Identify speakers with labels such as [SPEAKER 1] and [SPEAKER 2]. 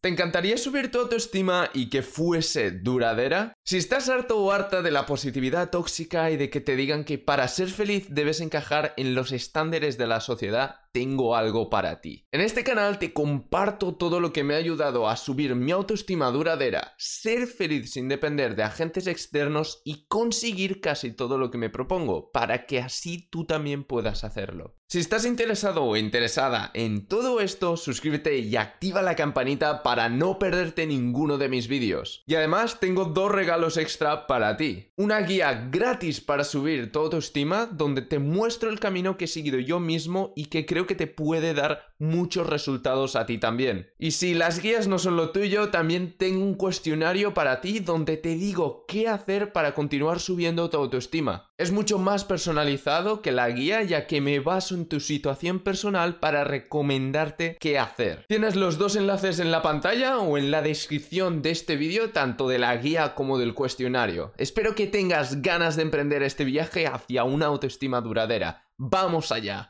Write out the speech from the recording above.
[SPEAKER 1] ¿Te encantaría subir tu autoestima y que fuese duradera? Si estás harto o harta de la positividad tóxica y de que te digan que para ser feliz debes encajar en los estándares de la sociedad, tengo algo para ti. En este canal te comparto todo lo que me ha ayudado a subir mi autoestima duradera, ser feliz sin depender de agentes externos y conseguir casi todo lo que me propongo, para que así tú también puedas hacerlo. Si estás interesado o interesada en todo esto, suscríbete y activa la campanita no perderte ninguno de mis vídeos. Y además tengo dos regalos extra para ti. Una guía gratis para subir tu autoestima donde te muestro el camino que he seguido yo mismo y que creo que te puede dar muchos resultados a ti también. Y si las guías no son lo tuyo, también tengo un cuestionario para ti donde te digo qué hacer para continuar subiendo tu autoestima. Es mucho más personalizado que la guía ya que me baso en tu situación personal para recomendarte qué hacer. Tienes los dos enlaces en la pantalla o en la descripción de este vídeo, tanto de la guía como del cuestionario. Espero que tengas ganas de emprender este viaje hacia una autoestima duradera. ¡Vamos allá!